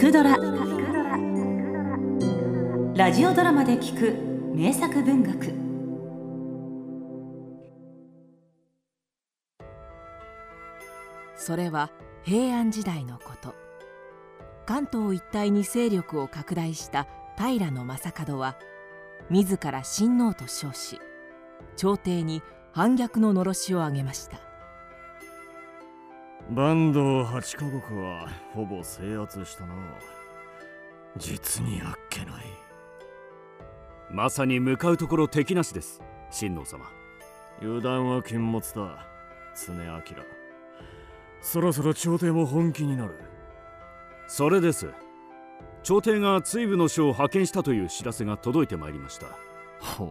くドラ」ラジオドラマで聞く名作文学。それは平安時代のこと。関東一帯に勢力を拡大した平将門は自ら親王と称し朝廷に反逆ののろしを上げました。坂東八カ国はほぼ制圧したな実にあっけない。まさに向かうところ敵なしです。親王様。油断は禁物だ。常明。そろそろ朝廷も本気になる。それです。朝廷が追部の書を派遣したという知らせが届いてまいりました。ほう。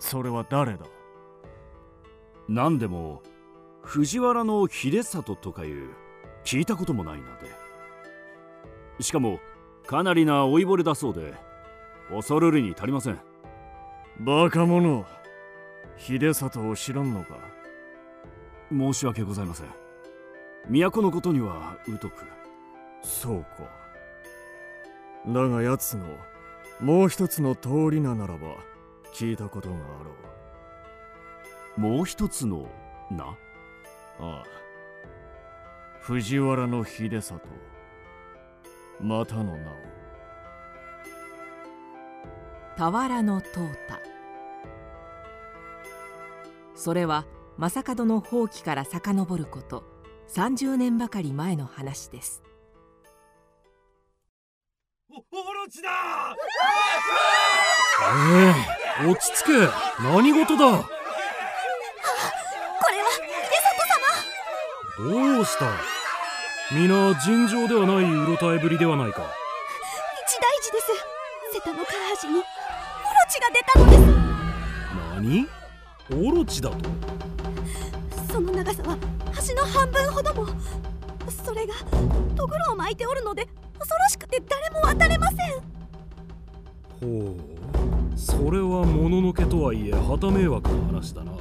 それは誰だ？何でも藤原の秀里とかいう聞いたこともないので。しかもかなりな老いぼれだそうで恐るるに足りません。バカ者秀里を知らんのか？申し訳ございません。都のことには疎く。そうか。だが奴のもう一つの通り名ならば聞いたことがあろう。もう一つの名？ああ。藤原の秀里。またの名を。俵の淘汰それは正門の放棄から遡ること。30年ばかり前の話です。オロチだ！ええー、落ち着け。何事だこれは秀里様どうした？皆尋常ではないうろたえぶりではないか。一大事です。瀬田の唐橋にオロチが出たのです。何？オロチだと？その長さは橋の半分ほども。それがとぐろを巻いておるので恐ろしくて誰も渡れません。ほう。それはもののけとはいえ旗迷惑な話だな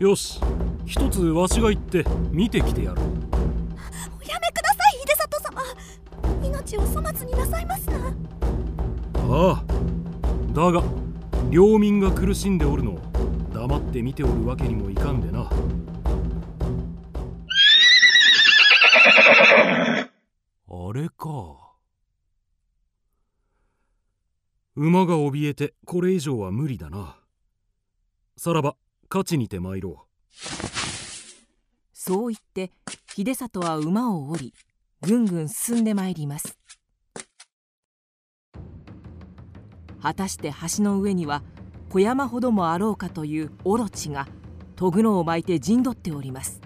よし。一つわしが行って見てきてやる。おやめください秀里様。命を粗末になさいますな。ああ。だが領民が苦しんでおるのを黙って見ておるわけにもいかんでな。あれか。馬が怯えてこれ以上は無理だな。さらば勝ちにて参ろう。そう言って秀里は馬を降りぐんぐん進んでまいります。果たして橋の上には小山ほどもあろうかというオロチがとぐろを巻いて陣取っております。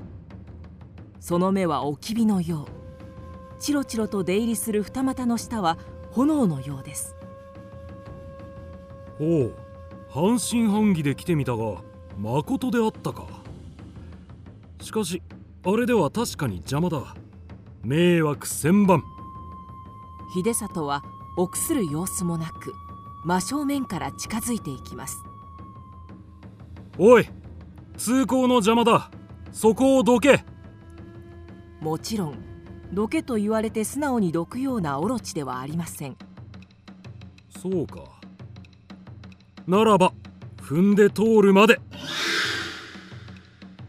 その目はおきびのよう。チロチロと出入りする二股の下は炎のようです。おう半信半疑で来てみたがまことであったか。しかしあれでは確かに邪魔だ。迷惑千番。秀里は臆する様子もなく真正面から近づいていきます。おい通行の邪魔だ。そこをどけ。もちろんどけと言われて素直にどくようなオロチではありません。そうか。ならば踏んで通るまで。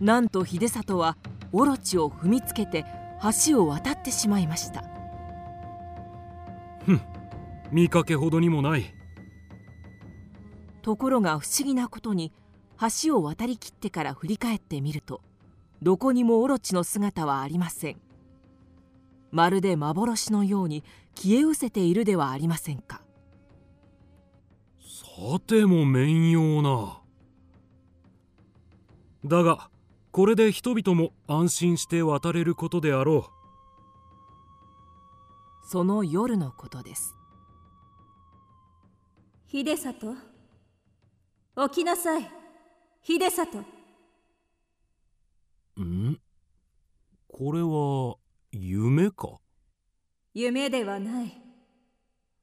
なんと秀里はオロチを踏みつけて橋を渡ってしまいました。ふん。見かけほどにもない。ところが不思議なことに橋を渡りきってから振り返ってみるとどこにもオロチの姿はありません。まるで幻のように消え失せているではありませんかさても面用な。だがこれで人々も安心して渡れることであろう。その夜のことです。秀里起きなさい。秀里ん？これは夢か？夢ではない。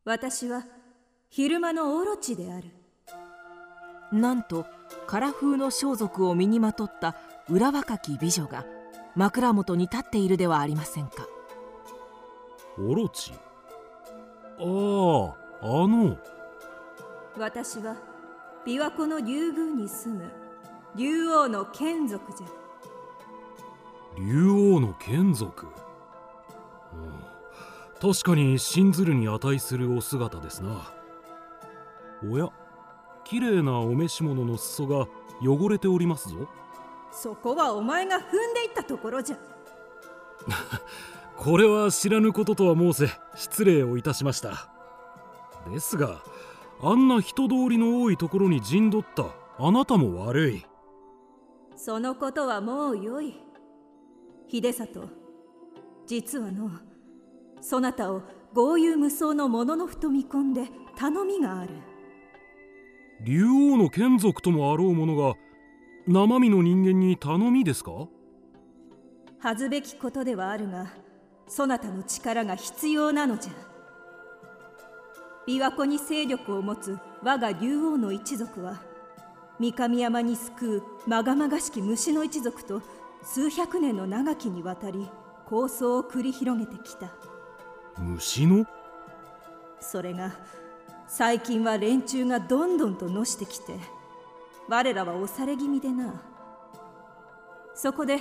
私は昼間のオロチである。なんと唐風の装束を身にまとった裏若き美女が枕元に立っているではありませんか。オロチ？あああの。私は琵琶湖の竜宮に住む。竜王の眷属じゃ。竜王の眷属、うん、確かに信ずるに値するお姿ですなおや綺麗なお召し物の裾が汚れておりますぞ。そこはお前が踏んでいったところじゃ。これは知らぬこととは申せ失礼をいたしました。ですがあんな人通りの多いところに陣取ったあなたも悪い。そのことはもうよい。秀里実はのそなたを豪遊無双のもののふと見込んで頼みがある竜王の眷属ともあろう者が生身の人間に頼みですか？恥ずべきことではあるがそなたの力が必要なのじゃ。琵琶湖に勢力を持つ我が竜王の一族は三上山に救うまがまがしき虫の一族と数百年の長きにわたり構想を繰り広げてきた。虫の？それが最近は連中がどんどんとのしてきて我らは押され気味でな。そこで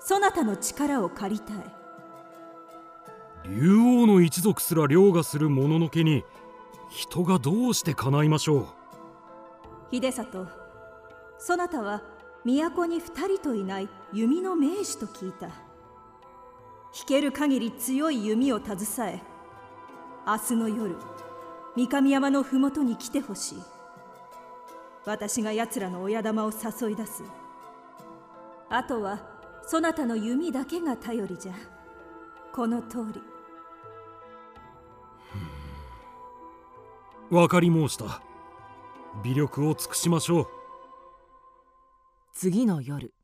そなたの力を借りたい。竜王の一族すら凌駕するもののけに人がどうして叶いましょう？秀里そなたは都に二人といない弓の名手と聞いた。引ける限り強い弓を携え明日の夜三上山の麓に来てほしい。私が奴らの親玉を誘い出す。あとはそなたの弓だけが頼りじゃ。この通り。わかり申した。微力を尽くしましょう。次の夜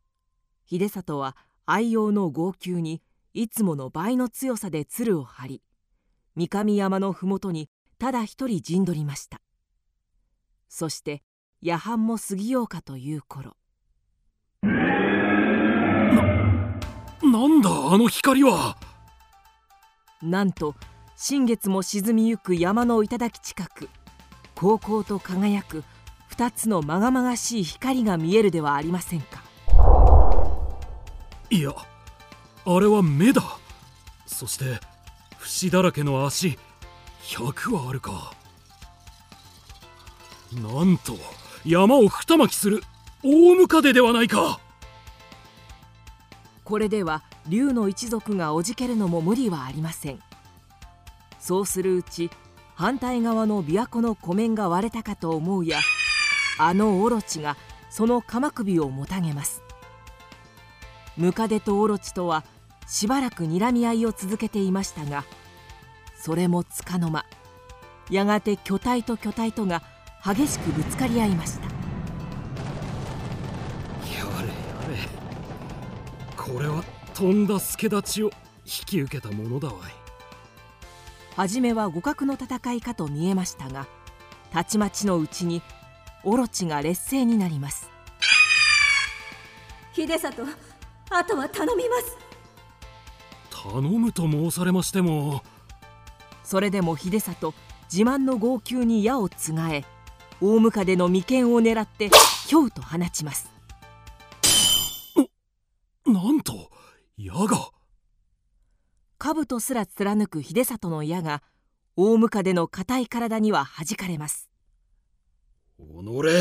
秀里は愛用の号泣にいつもの倍の強さで鶴を張り三上山の麓にただ一人陣取りました。そして夜半も過ぎようかという頃。ななんだあの光は。なんと新月も沈みゆく山の頂近く高々と輝く二つのまがまがしい光が見えるではありませんか。いやあれは目だ。そして節だらけの足100はあるか。なんと山を二巻きする大ムカデではないか。これでは竜の一族がおじけるのも無理はありません。そうするうち反対側の琵琶湖の湖面が割れたかと思うやあのオロチがその鎌首をもたげます。ムカデとオロチとはしばらく睨み合いを続けていましたがそれもつかの間やがて巨体と巨体とが激しくぶつかり合いました。やれやれこれはとんだ助太刀を引き受けたものだわい。初めは互角の戦いかと見えましたがたちまちのうちにオロチが劣勢になります。秀里あとは頼みます。頼むと申されましてもそれでも秀里自慢の号泣に矢をつがえ大ムカデの眉間を狙ってひょうと放ちます。なんと矢が。兜すら貫く秀里の矢が大ムカデの硬い体には弾かれます。おのれ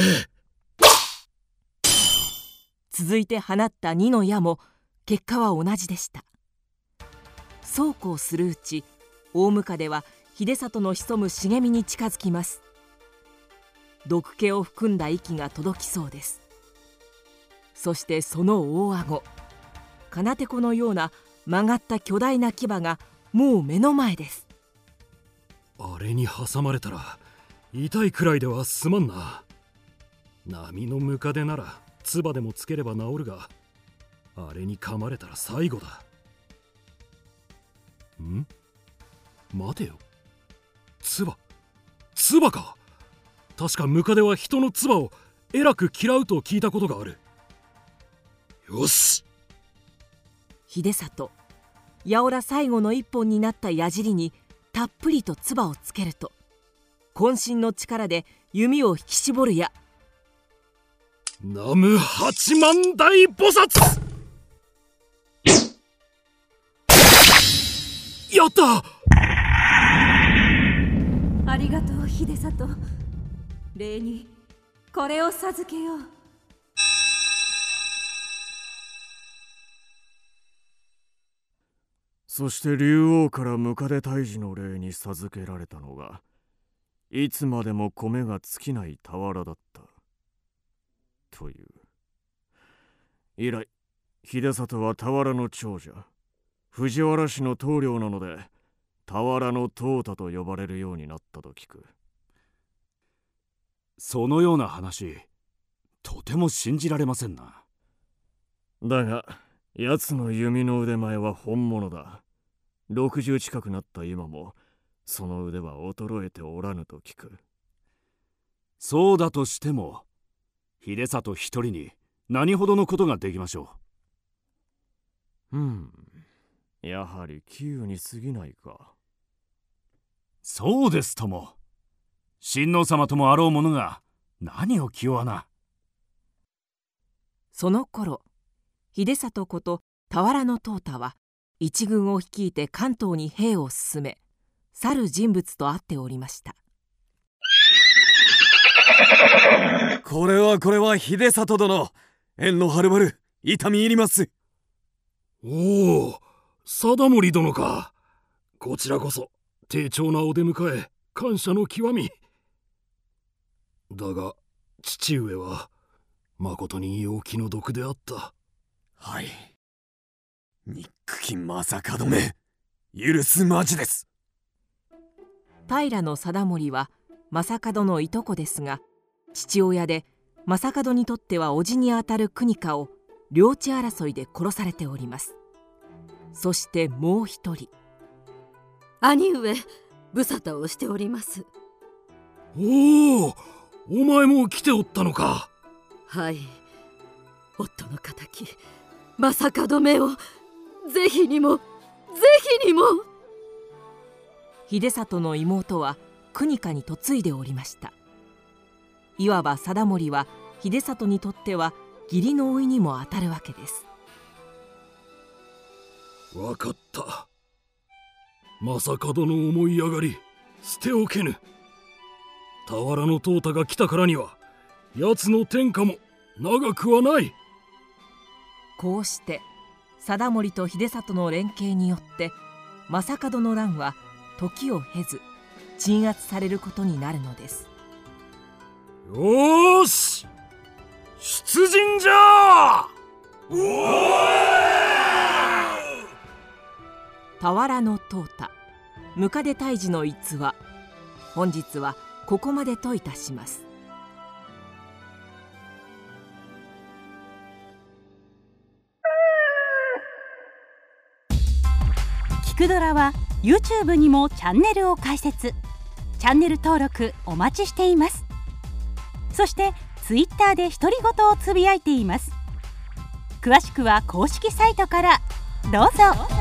続いて放った2の矢も結果は同じでした。そうこうするうち大ムカデは秀里の潜む茂みに近づきます。毒気を含んだ息が届きそうです。そしてその大顎金手子のような曲がった巨大な牙がもう目の前です。あれに挟まれたら痛いくらいではすまんな。波のムカデなら唾でもつければ治るがあれに噛まれたら最後だ。ん？待てよ。唾。唾か。確かムカデは人の唾をえらく嫌うと聞いたことがある。よし。秀里八百良最後の一本になった矢尻にたっぷりと唾をつけると。渾身の力で弓を引き絞るや南無八万大菩薩。やったありがとう秀里礼にこれを授けよう。そして竜王からムカデ退治の礼に授けられたのがいつまでも米が尽きない俵だった。という。以来秀里は俵の長者藤原氏の棟梁なので俵の淘汰と呼ばれるようになったと聞く。そのような話とても信じられませんな。だが奴の弓の腕前は本物だ。60近くなった今もその腕は衰えておらぬと聞く。そうだとしても秀里一人に何ほどのことができましょう？うん。やはり杞憂に過ぎないかそうですとも。親王様ともあろう者が何を気弱な。その頃秀里こと俵の淘汰は一軍を率いて関東に兵を進め去る人物と会っておりました。これはこれは秀里殿縁のはるばる痛み入ります。おお貞森殿か。こちらこそ丁重なお出迎え感謝の極み。だが父上はまことに陽気の毒であった。はい。憎き正門め許すまじです。平貞盛は正門のいとこですが父親で正門にとっては叔父にあたる国家を領地争いで殺されております。そしてもう一人兄上無沙汰をしております。おおお前も来ておったのか。はい。夫の敵正門めをぜひにもぜひにも。秀里の妹は国家に嫁いでおりました。いわば貞盛は秀里にとっては義理の甥にもあたるわけです。わかった正門の思い上がり捨ておけぬ。俵の淘汰が来たからには奴の天下も長くはない。こうして貞盛と秀里の連携によって正門の乱は時を経ず鎮圧されることになるのです。よし！出陣じゃ俵の淘汰ムカデ退治の逸話。本日はここまでといたします。聞くドラは YouTube にもチャンネルを開設。チャンネル登録お待ちしています。そして Twitter で独り言をつぶやいています。詳しくは公式サイトから。どうぞ。